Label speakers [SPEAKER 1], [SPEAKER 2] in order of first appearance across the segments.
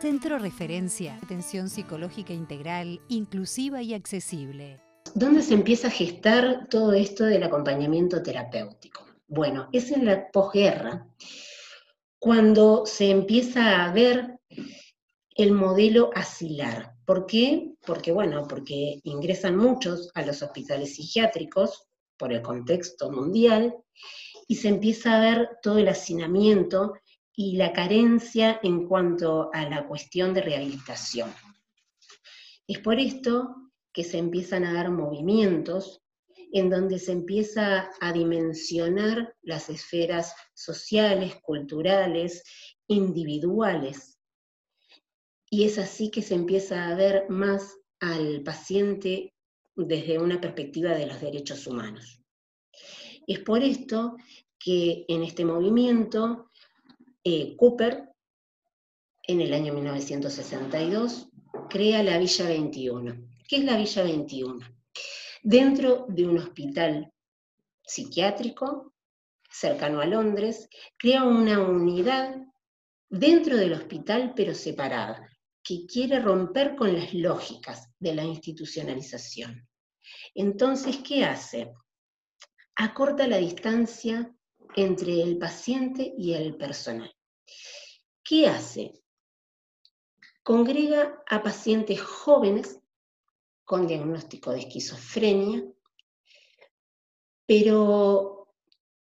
[SPEAKER 1] Centro Referencia, atención psicológica integral, inclusiva y accesible.
[SPEAKER 2] ¿Dónde se empieza a gestar todo esto del acompañamiento terapéutico? Bueno, es en la posguerra, cuando se empieza a ver el modelo asilar. ¿Por qué? Porque, bueno, porque ingresan muchos a los hospitales psiquiátricos por el contexto mundial y se empieza a ver todo el hacinamiento y la carencia en cuanto a la cuestión de rehabilitación. Es por esto que se empiezan a dar movimientos en donde se empieza a dimensionar las esferas sociales, culturales, individuales. Y es así que se empieza a ver más al paciente desde una perspectiva de los derechos humanos. Es por esto que en este movimiento eh, Cooper, en el año 1962, crea la Villa 21. ¿Qué es la Villa 21? Dentro de un hospital psiquiátrico cercano a Londres, crea una unidad dentro del hospital pero separada, que quiere romper con las lógicas de la institucionalización. Entonces, ¿qué hace? Acorta la distancia entre el paciente y el personal. ¿Qué hace? Congrega a pacientes jóvenes con diagnóstico de esquizofrenia, pero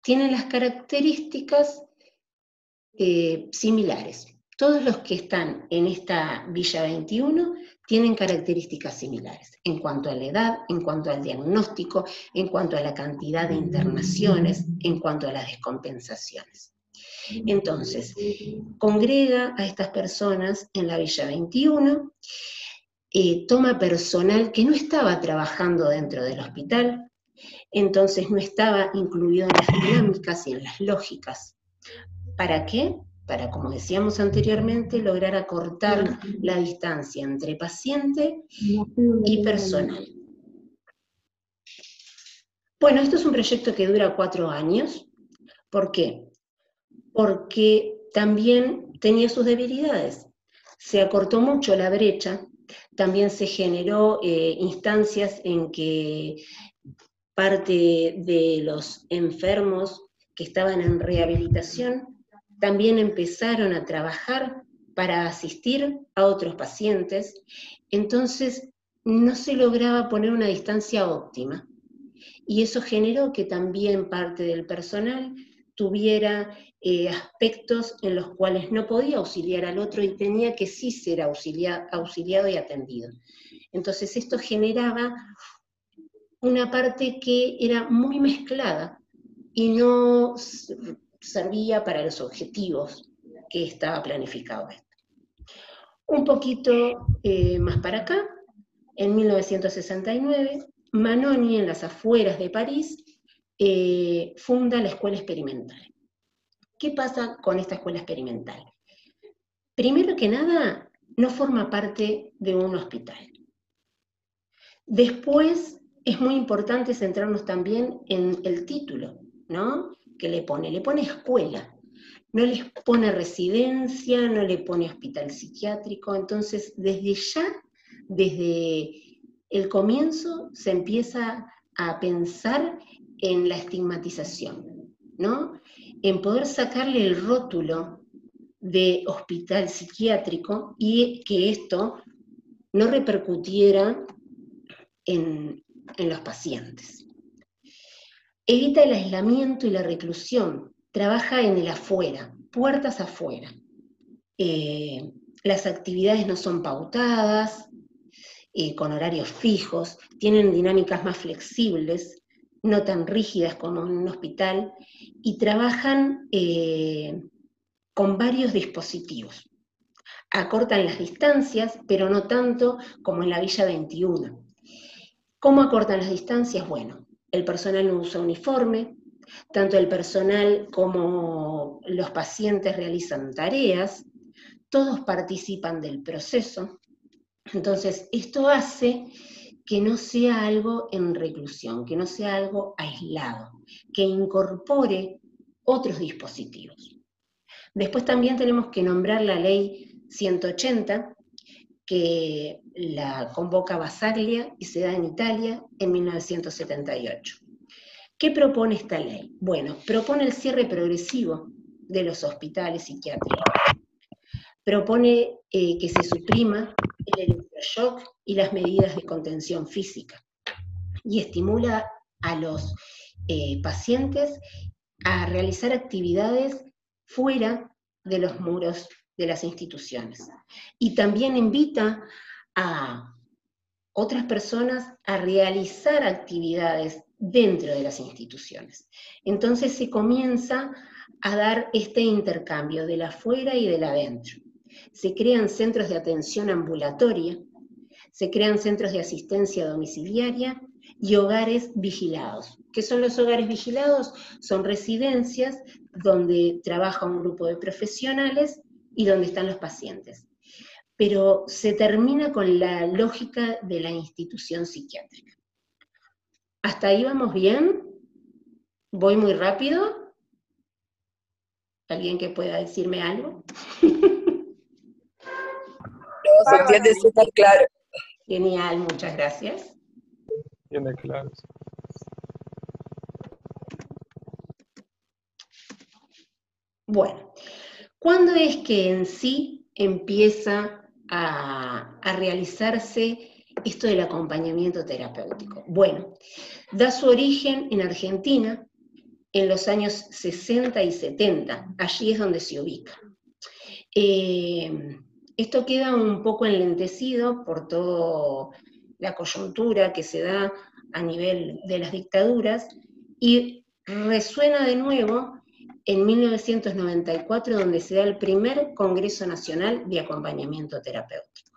[SPEAKER 2] tienen las características eh, similares. Todos los que están en esta Villa 21 tienen características similares en cuanto a la edad, en cuanto al diagnóstico, en cuanto a la cantidad de internaciones, en cuanto a las descompensaciones. Entonces, congrega a estas personas en la Villa 21, eh, toma personal que no estaba trabajando dentro del hospital, entonces no estaba incluido en las dinámicas y en las lógicas. ¿Para qué? Para, como decíamos anteriormente, lograr acortar la distancia entre paciente y personal. Bueno, esto es un proyecto que dura cuatro años. ¿Por qué? Porque también tenía sus debilidades. Se acortó mucho la brecha, también se generó eh, instancias en que parte de los enfermos que estaban en rehabilitación también empezaron a trabajar para asistir a otros pacientes, entonces no se lograba poner una distancia óptima. Y eso generó que también parte del personal tuviera eh, aspectos en los cuales no podía auxiliar al otro y tenía que sí ser auxiliado y atendido. Entonces esto generaba una parte que era muy mezclada y no servía para los objetivos que estaba planificado esto. Un poquito eh, más para acá, en 1969, Manoni, en las afueras de París, eh, funda la Escuela Experimental. ¿Qué pasa con esta escuela experimental? Primero que nada, no forma parte de un hospital. Después, es muy importante centrarnos también en el título, ¿no? Que le pone, le pone escuela, no les pone residencia, no le pone hospital psiquiátrico, entonces desde ya, desde el comienzo, se empieza a pensar en la estigmatización, ¿no? En poder sacarle el rótulo de hospital psiquiátrico y que esto no repercutiera en, en los pacientes. Evita el aislamiento y la reclusión, trabaja en el afuera, puertas afuera. Eh, las actividades no son pautadas, eh, con horarios fijos, tienen dinámicas más flexibles, no tan rígidas como en un hospital, y trabajan eh, con varios dispositivos. Acortan las distancias, pero no tanto como en la Villa 21. ¿Cómo acortan las distancias? Bueno, el personal no usa uniforme, tanto el personal como los pacientes realizan tareas, todos participan del proceso. Entonces, esto hace que no sea algo en reclusión, que no sea algo aislado, que incorpore otros dispositivos. Después también tenemos que nombrar la ley 180, que la convoca Basaglia y se da en Italia en 1978. ¿Qué propone esta ley? Bueno, propone el cierre progresivo de los hospitales psiquiátricos. Propone eh, que se suprima el electroshock y las medidas de contención física. Y estimula a los eh, pacientes a realizar actividades fuera de los muros de las instituciones. Y también invita a otras personas a realizar actividades dentro de las instituciones. Entonces se comienza a dar este intercambio de la afuera y de la adentro. Se crean centros de atención ambulatoria, se crean centros de asistencia domiciliaria y hogares vigilados. ¿Qué son los hogares vigilados? Son residencias donde trabaja un grupo de profesionales y donde están los pacientes. Pero se termina con la lógica de la institución psiquiátrica. ¿Hasta ahí vamos bien? ¿Voy muy rápido? ¿Alguien que pueda decirme algo?
[SPEAKER 3] No, se entiende súper claro.
[SPEAKER 2] Genial, muchas gracias.
[SPEAKER 4] Tiene claro.
[SPEAKER 2] Bueno, ¿cuándo es que en sí empieza a, a realizarse esto del acompañamiento terapéutico? Bueno, da su origen en Argentina en los años 60 y 70, allí es donde se ubica. Eh, esto queda un poco enlentecido por toda la coyuntura que se da a nivel de las dictaduras y resuena de nuevo en 1994 donde se da el primer Congreso Nacional de Acompañamiento Terapéutico.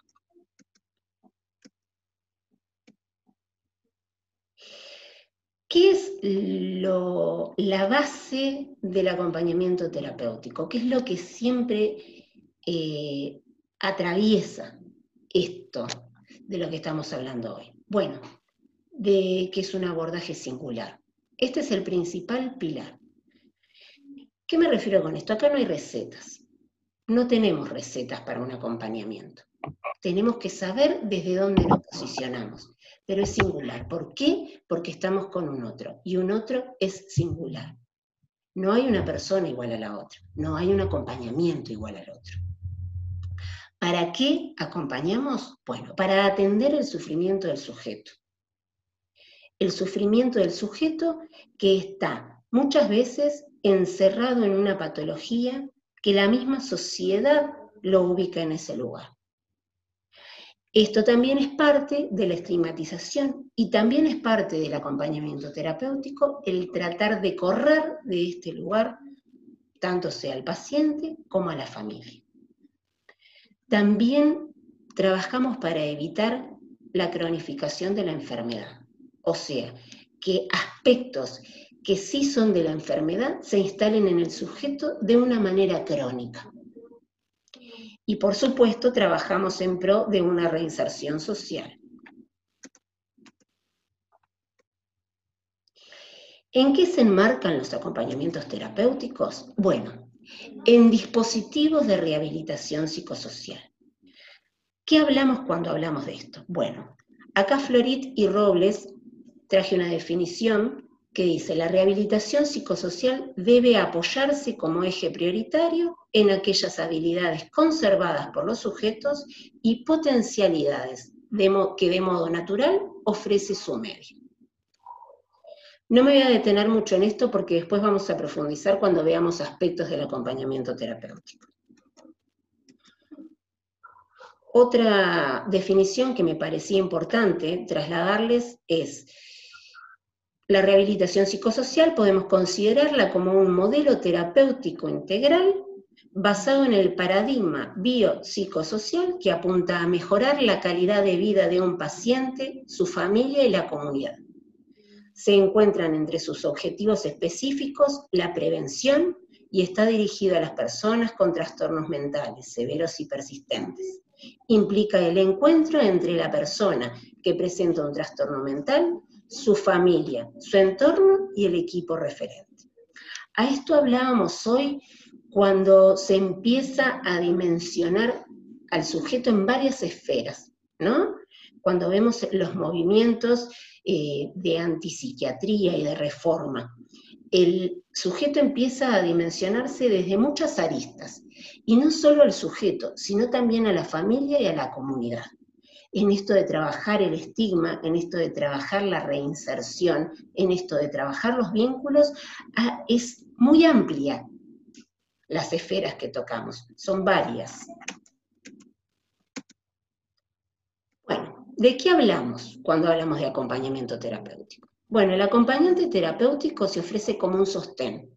[SPEAKER 2] ¿Qué es la base del acompañamiento terapéutico? ¿Qué es lo que siempre eh, atraviesa esto de lo que estamos hablando hoy? Bueno, de que es un abordaje singular. Este es el principal pilar. ¿Qué me refiero con esto? Acá no hay recetas. No tenemos recetas para un acompañamiento. Tenemos que saber desde dónde nos posicionamos pero es singular. ¿Por qué? Porque estamos con un otro, y un otro es singular. No hay una persona igual a la otra, no hay un acompañamiento igual al otro. ¿Para qué acompañamos? Bueno, para atender el sufrimiento del sujeto. El sufrimiento del sujeto que está muchas veces encerrado en una patología que la misma sociedad lo ubica en ese lugar. Esto también es parte de la estigmatización y también es parte del acompañamiento terapéutico el tratar de correr de este lugar, tanto sea al paciente como a la familia. También trabajamos para evitar la cronificación de la enfermedad, o sea, que aspectos que sí son de la enfermedad se instalen en el sujeto de una manera crónica. Y por supuesto trabajamos en pro de una reinserción social. ¿En qué se enmarcan los acompañamientos terapéuticos? Bueno, en dispositivos de rehabilitación psicosocial. ¿Qué hablamos cuando hablamos de esto? Bueno, acá Florit y Robles traje una definición que dice, la rehabilitación psicosocial debe apoyarse como eje prioritario en aquellas habilidades conservadas por los sujetos y potencialidades que de modo natural ofrece su medio. No me voy a detener mucho en esto porque después vamos a profundizar cuando veamos aspectos del acompañamiento terapéutico. Otra definición que me parecía importante trasladarles es la rehabilitación psicosocial podemos considerarla como un modelo terapéutico integral basado en el paradigma biopsicosocial que apunta a mejorar la calidad de vida de un paciente, su familia y la comunidad. Se encuentran entre sus objetivos específicos la prevención y está dirigido a las personas con trastornos mentales severos y persistentes. Implica el encuentro entre la persona que presenta un trastorno mental su familia, su entorno y el equipo referente. A esto hablábamos hoy cuando se empieza a dimensionar al sujeto en varias esferas, ¿no? Cuando vemos los movimientos eh, de antipsiquiatría y de reforma, el sujeto empieza a dimensionarse desde muchas aristas, y no solo al sujeto, sino también a la familia y a la comunidad. En esto de trabajar el estigma, en esto de trabajar la reinserción, en esto de trabajar los vínculos, ah, es muy amplia las esferas que tocamos, son varias. Bueno, ¿de qué hablamos cuando hablamos de acompañamiento terapéutico? Bueno, el acompañante terapéutico se ofrece como un sostén,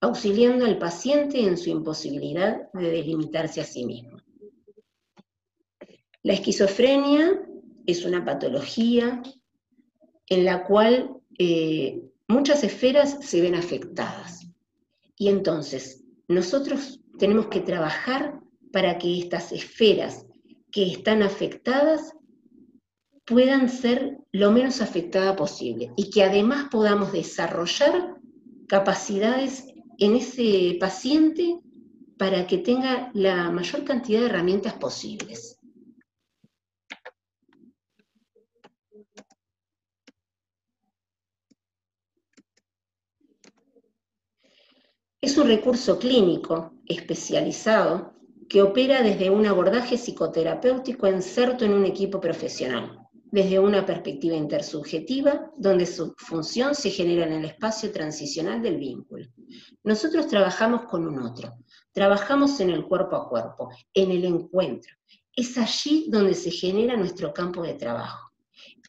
[SPEAKER 2] auxiliando al paciente en su imposibilidad de delimitarse a sí mismo. La esquizofrenia es una patología en la cual eh, muchas esferas se ven afectadas. Y entonces, nosotros tenemos que trabajar para que estas esferas que están afectadas puedan ser lo menos afectada posible y que además podamos desarrollar capacidades en ese paciente para que tenga la mayor cantidad de herramientas posibles. Es un recurso clínico especializado que opera desde un abordaje psicoterapéutico inserto en un equipo profesional desde una perspectiva intersubjetiva, donde su función se genera en el espacio transicional del vínculo. Nosotros trabajamos con un otro, trabajamos en el cuerpo a cuerpo, en el encuentro. Es allí donde se genera nuestro campo de trabajo.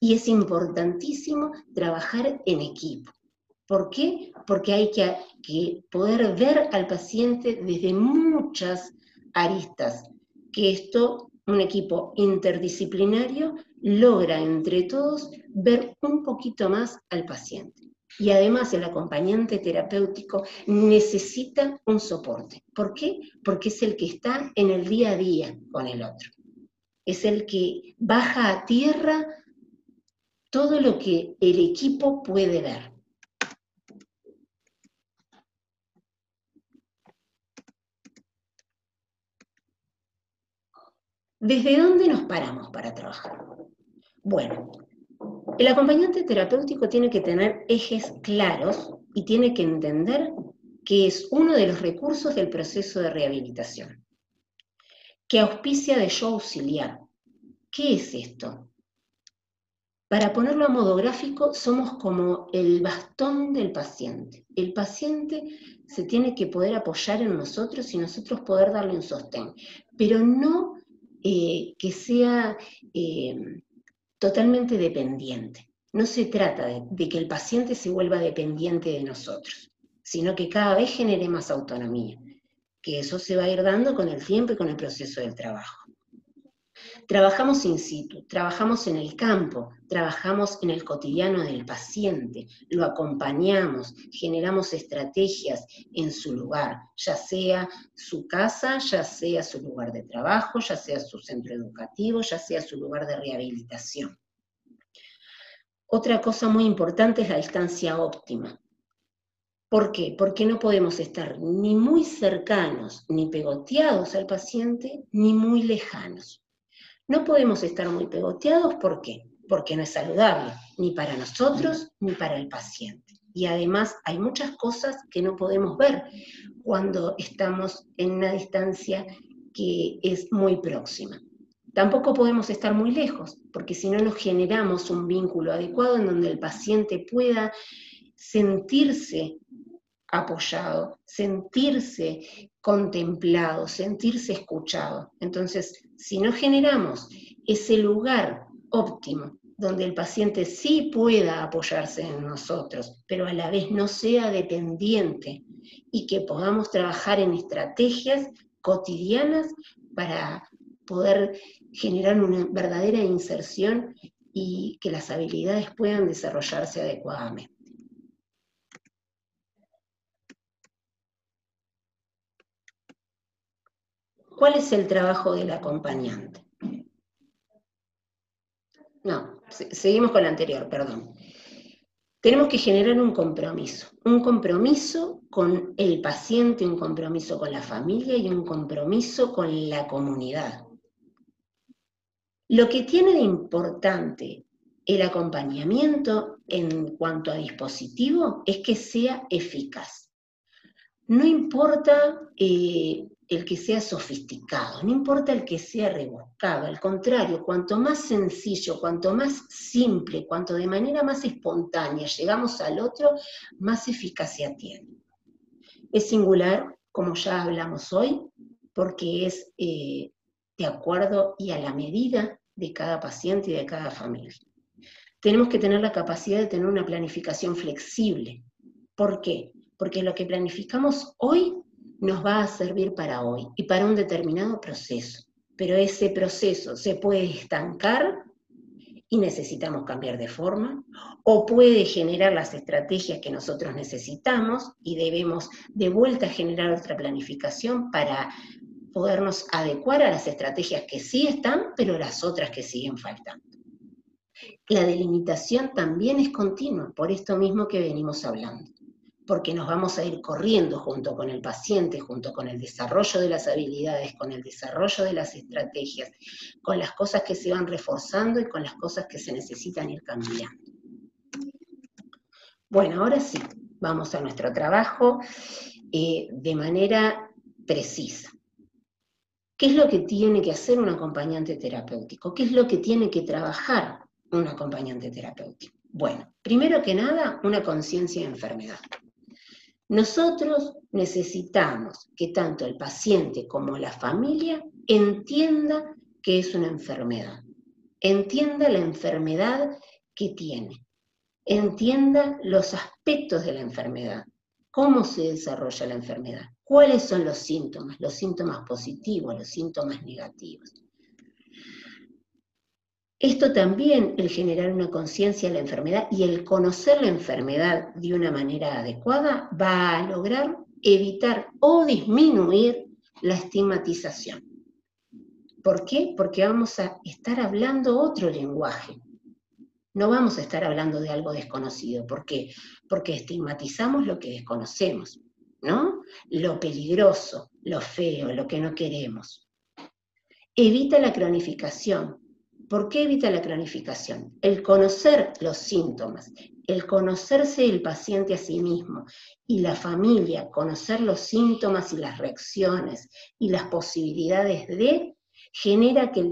[SPEAKER 2] Y es importantísimo trabajar en equipo. ¿Por qué? Porque hay que, poder ver al paciente desde muchas aristas, que esto un equipo interdisciplinario logra entre todos ver un poquito más al paciente. Y además el acompañante terapéutico necesita un soporte. ¿Por qué? Porque es el que está en el día a día con el otro. Es el que baja a tierra todo lo que el equipo puede ver. ¿Desde dónde nos paramos para trabajar? Bueno, el acompañante terapéutico tiene que tener ejes claros y tiene que entender que es uno de los recursos del proceso de rehabilitación, que auspicia de yo auxiliar. ¿Qué es esto? Para ponerlo a modo gráfico, somos como el bastón del paciente. El paciente se tiene que poder apoyar en nosotros y nosotros poder darle un sostén, pero no eh, que sea eh, totalmente dependiente. No se trata de, que el paciente se vuelva dependiente de nosotros, sino que cada vez genere más autonomía, que eso se va a ir dando con el tiempo y con el proceso del trabajo. Trabajamos in situ, trabajamos en el campo, trabajamos en el cotidiano del paciente, lo acompañamos, generamos estrategias en su lugar, ya sea su casa, ya sea su lugar de trabajo, ya sea su centro educativo, ya sea su lugar de rehabilitación. Otra cosa muy importante es la distancia óptima. ¿Por qué? Porque no podemos estar ni muy cercanos, ni pegoteados al paciente, ni muy lejanos. No podemos estar muy pegoteados, ¿por qué? Porque no es saludable, ni para nosotros, ni para el paciente. Y además hay muchas cosas que no podemos ver cuando estamos en una distancia que es muy próxima. Tampoco podemos estar muy lejos, porque si no nos generamos un vínculo adecuado en donde el paciente pueda sentirse apoyado, sentirse contemplado, sentirse escuchado. Entonces, si no generamos ese lugar óptimo donde el paciente sí pueda apoyarse en nosotros, pero a la vez no sea dependiente y que podamos trabajar en estrategias cotidianas para poder generar una verdadera inserción y que las habilidades puedan desarrollarse adecuadamente. ¿Cuál es el trabajo del acompañante? No, seguimos con la anterior, perdón. tenemos que generar un compromiso, un compromiso con el paciente, un compromiso con la familia y un compromiso con la comunidad. Lo que tiene de importante el acompañamiento en cuanto a dispositivo es que sea eficaz. No importa eh, el que sea sofisticado, no importa el que sea rebuscado, al contrario, cuanto más sencillo, cuanto más simple, cuanto de manera más espontánea llegamos al otro, más eficacia tiene. Es singular, como ya hablamos hoy, porque es eh, de acuerdo y a la medida de cada paciente y de cada familia. Tenemos que tener la capacidad de tener una planificación flexible. ¿Por qué? Porque lo que planificamos hoy nos va a servir para hoy y para un determinado proceso. Pero ese proceso se puede estancar y necesitamos cambiar de forma, o puede generar las estrategias que nosotros necesitamos y debemos de vuelta generar otra planificación para podernos adecuar a las estrategias que sí están, pero las otras que siguen faltando. La delimitación también es continua, por esto mismo que venimos hablando porque nos vamos a ir corriendo junto con el paciente, junto con el desarrollo de las habilidades, con el desarrollo de las estrategias, con las cosas que se van reforzando y con las cosas que se necesitan ir cambiando. Bueno, ahora sí, vamos a nuestro trabajo eh, de manera precisa. ¿Qué es lo que tiene que hacer un acompañante terapéutico? ¿Qué es lo que tiene que trabajar un acompañante terapéutico? Bueno, primero que nada, una conciencia de enfermedad. Nosotros necesitamos que tanto el paciente como la familia entienda que es una enfermedad, entienda la enfermedad que tiene, entienda los aspectos de la enfermedad, cómo se desarrolla la enfermedad, cuáles son los síntomas, los síntomas positivos, los síntomas negativos. Esto también, el generar una conciencia de la enfermedad y el conocer la enfermedad de una manera adecuada, va a lograr evitar o disminuir la estigmatización. ¿Por qué? Porque vamos a estar hablando otro lenguaje. No vamos a estar hablando de algo desconocido. ¿Por qué? Porque estigmatizamos lo que desconocemos, ¿no? Lo peligroso, lo feo, lo que no queremos. Evita la cronificación, ¿Por qué evita la cronificación? El conocer los síntomas, el conocerse el paciente a sí mismo y la familia, conocer los síntomas y las reacciones y las posibilidades de, genera que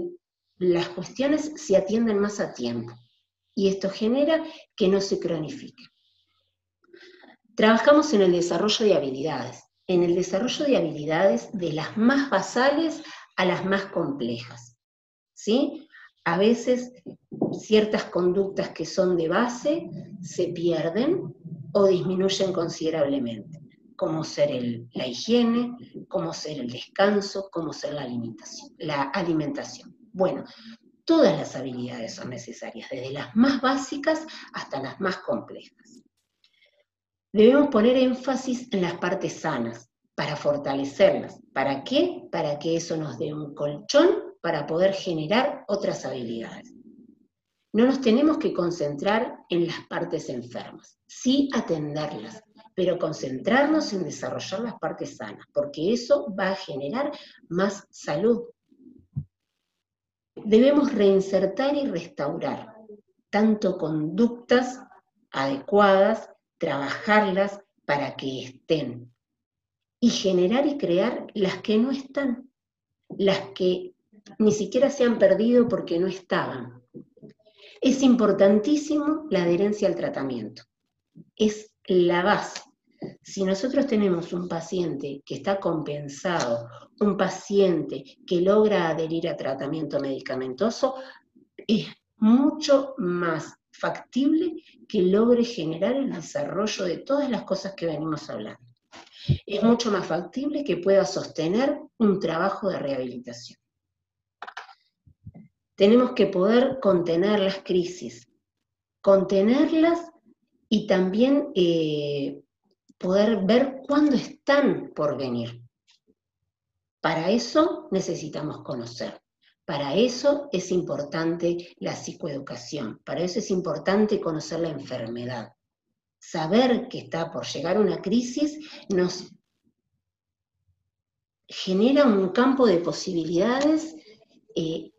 [SPEAKER 2] las cuestiones se atiendan más a tiempo. Y esto genera que no se cronifique. Trabajamos en el desarrollo de habilidades, en el desarrollo de habilidades de las más basales a las más complejas. ¿Sí? A veces ciertas conductas que son de base se pierden o disminuyen considerablemente, como ser la higiene, como ser el descanso, como ser la alimentación, la alimentación. Bueno, todas las habilidades son necesarias, desde las más básicas hasta las más complejas. Debemos poner énfasis en las partes sanas para fortalecerlas. ¿Para qué? Para que eso nos dé un colchón para poder generar otras habilidades. No nos tenemos que concentrar en las partes enfermas, sí atenderlas, pero concentrarnos en desarrollar las partes sanas, porque eso va a generar más salud. Debemos reinsertar y restaurar tanto conductas adecuadas, trabajarlas para que estén, y generar y crear las que no están, las que ni siquiera se han perdido porque no estaban. Es importantísimo la adherencia al tratamiento. Es la base. Si nosotros tenemos un paciente que está compensado, un paciente que logra adherir a tratamiento medicamentoso, es mucho más factible que logre generar el desarrollo de todas las cosas que venimos hablando. Es mucho más factible que pueda sostener un trabajo de rehabilitación. Tenemos que poder contener las crisis, contenerlas y también eh, poder ver cuándo están por venir. Para eso necesitamos conocer. Para eso es importante la psicoeducación, para eso es importante conocer la enfermedad. saber que está por llegar una crisis nos genera un campo de posibilidades eh,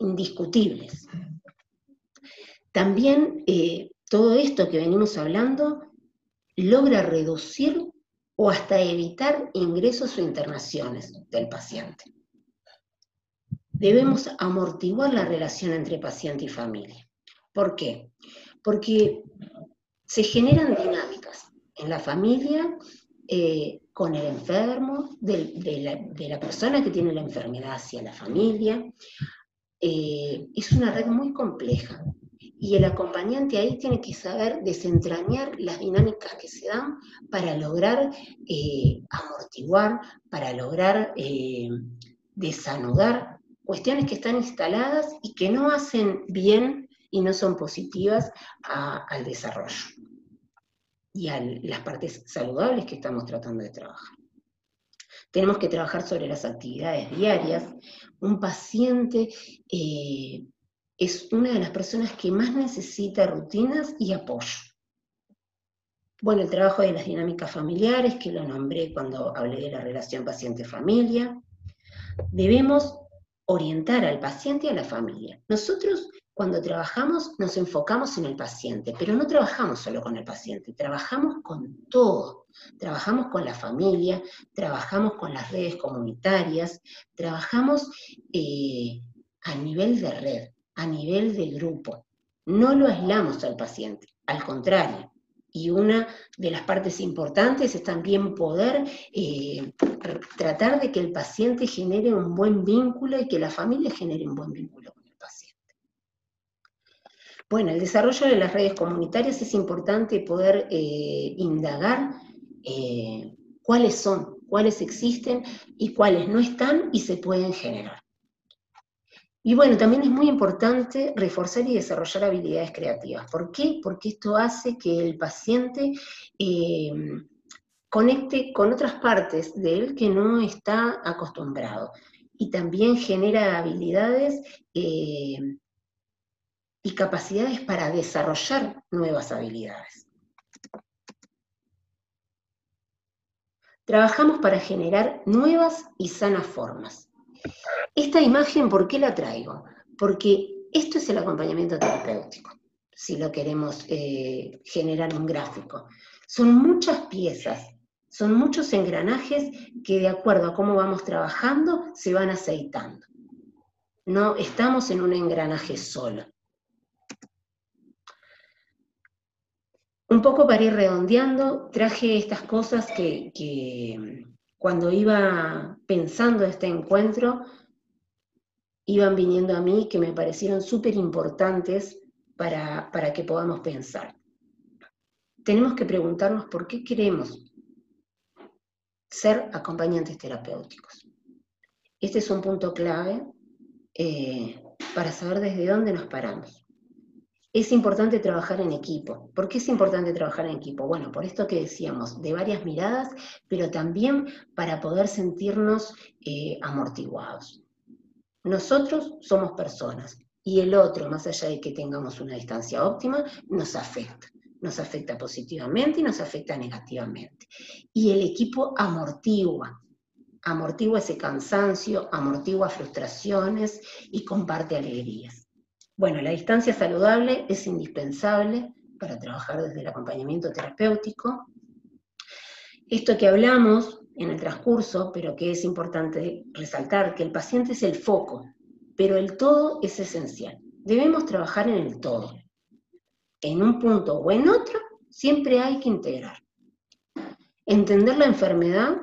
[SPEAKER 2] indiscutibles. También eh, todo esto que venimos hablando logra reducir o hasta evitar ingresos o internaciones del paciente. Debemos amortiguar la relación entre paciente y familia. ¿Por qué? Porque se generan dinámicas en la familia eh, con el enfermo, de, la, persona que tiene la enfermedad hacia la familia. Eh, es una red muy compleja y el acompañante ahí tiene que saber desentrañar las dinámicas que se dan para lograr eh, amortiguar, para lograr desanudar cuestiones que están instaladas y que no hacen bien y no son positivas al desarrollo y a las partes saludables que estamos tratando de trabajar. Tenemos que trabajar sobre las actividades diarias. Un paciente eh, es una de las personas que más necesita rutinas y apoyo. Bueno, el trabajo de las dinámicas familiares, que lo nombré cuando hablé de la relación paciente-familia. Debemos orientar al paciente y a la familia. Nosotros cuando trabajamos nos enfocamos en el paciente, pero no trabajamos solo con el paciente, trabajamos con todo. Trabajamos con la familia, trabajamos con las redes comunitarias, trabajamos eh, a nivel de red, a nivel de grupo. No lo aislamos al paciente, al contrario. Y una de las partes importantes es también poder eh, tratar de que el paciente genere un buen vínculo y que la familia genere un buen vínculo bueno, el desarrollo de las redes comunitarias es importante poder eh, indagar eh, cuáles son, cuáles existen y cuáles no están y se pueden generar. Y bueno, también es muy importante reforzar y desarrollar habilidades creativas. ¿Por qué? Porque esto hace que el paciente eh, conecte con otras partes de él que no está acostumbrado. Y también genera habilidades y capacidades para desarrollar nuevas habilidades. Trabajamos para generar nuevas y sanas formas. Esta imagen, ¿por qué la traigo? Porque esto es el acompañamiento terapéutico, si lo queremos eh, generar un gráfico. Son muchas piezas, son muchos engranajes que de acuerdo a cómo vamos trabajando se van aceitando. No estamos en un engranaje solo. Un poco para ir redondeando, traje estas cosas que, cuando iba pensando este encuentro, iban viniendo a mí que me parecieron súper importantes para, para que podamos pensar. Tenemos que preguntarnos por qué queremos ser acompañantes terapéuticos. Este es un punto clave eh, para saber desde dónde nos paramos es importante trabajar en equipo. ¿Por qué es importante trabajar en equipo? Bueno, por esto que decíamos, de varias miradas, pero también para poder sentirnos eh, amortiguados. Nosotros somos personas y el otro, más allá de que tengamos una distancia óptima, nos afecta. Nos afecta positivamente y nos afecta negativamente. Y el equipo amortigua, amortigua ese cansancio, amortigua frustraciones y comparte alegrías. Bueno, la distancia saludable es indispensable para trabajar desde el acompañamiento terapéutico. Esto que hablamos en el transcurso, pero que es importante resaltar, que el paciente es el foco, pero el todo es esencial. Debemos trabajar en el todo. En un punto o en otro, siempre hay que integrar. Entender la enfermedad,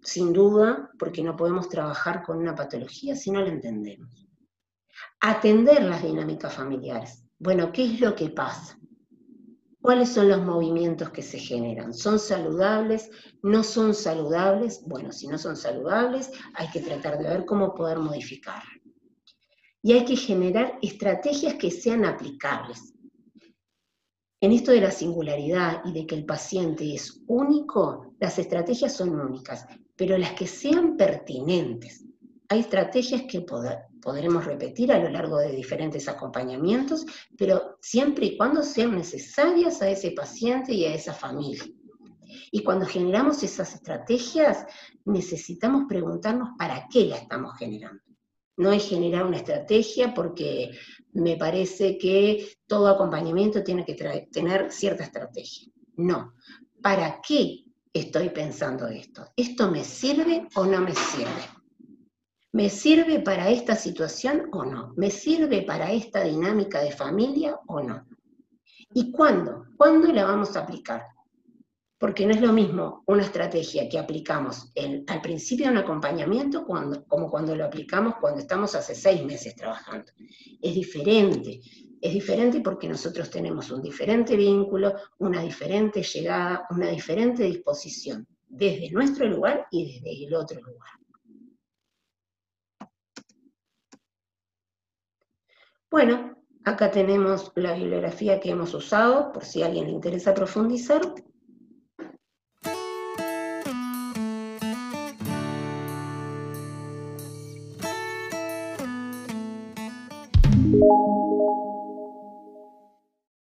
[SPEAKER 2] sin duda, porque no podemos trabajar con una patología si no la entendemos atender las dinámicas familiares. Bueno, ¿qué es lo que pasa? ¿Cuáles son los movimientos que se generan? ¿Son saludables? ¿No son saludables? Bueno, si no son saludables, hay que tratar de ver cómo poder modificar. Y hay que generar estrategias que sean aplicables. En esto de la singularidad y de que el paciente es único, las estrategias son únicas, pero las que sean pertinentes. Hay estrategias que podremos repetir a lo largo de diferentes acompañamientos, pero siempre y cuando sean necesarias a ese paciente y a esa familia. Y cuando generamos esas estrategias, necesitamos preguntarnos para qué la estamos generando. No es generar una estrategia porque me parece que todo acompañamiento tiene que tener cierta estrategia. No. ¿Para qué estoy pensando esto? ¿Esto me sirve o no me sirve? ¿Me sirve para esta situación o no? ¿Me sirve para esta dinámica de familia o no? ¿Y cuándo? ¿Cuándo la vamos a aplicar? Porque no es lo mismo una estrategia que aplicamos al principio de un acompañamiento como cuando lo aplicamos cuando estamos hace seis meses trabajando. Es diferente, es diferente porque nosotros tenemos un diferente vínculo, una diferente llegada, una diferente disposición, desde nuestro lugar y desde el otro lugar. Bueno, acá tenemos la bibliografía que hemos usado, por si a alguien le interesa profundizar.